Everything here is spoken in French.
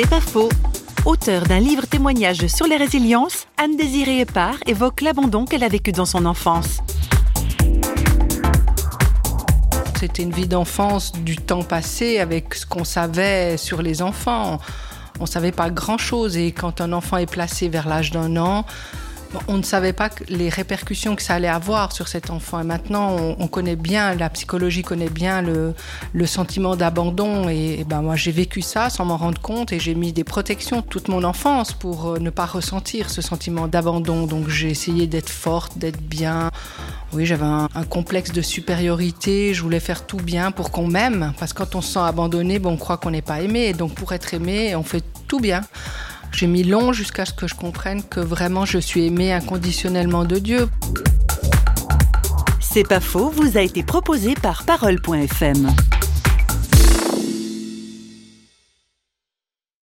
C'est pas faux. Auteur d'un livre témoignage sur les résiliences, Anne-Désirée Épard évoque l'abandon qu'elle a vécu dans son enfance. C'était une vie d'enfance du temps passé avec ce qu'on savait sur les enfants. On ne savait pas grand-chose et quand un enfant est placé vers l'âge d'un an, on ne savait pas les répercussions que ça allait avoir sur cet enfant. Et maintenant, on, connaît bien, la psychologie connaît bien le, sentiment d'abandon. Et, ben moi, j'ai vécu ça sans m'en rendre compte et j'ai mis des protections toute mon enfance pour euh, ne pas ressentir ce sentiment d'abandon. Donc j'ai essayé d'être forte, d'être bien. Oui, j'avais un, complexe de supériorité. Je voulais faire tout bien pour qu'on m'aime. Parce que quand on se sent abandonné, on croit qu'on n'est pas aimé. Donc pour être aimé, on fait tout bien. J'ai mis long jusqu'à ce que je comprenne que vraiment je suis aimée inconditionnellement de Dieu. C'est pas faux, vous a été proposé par Parole.fm.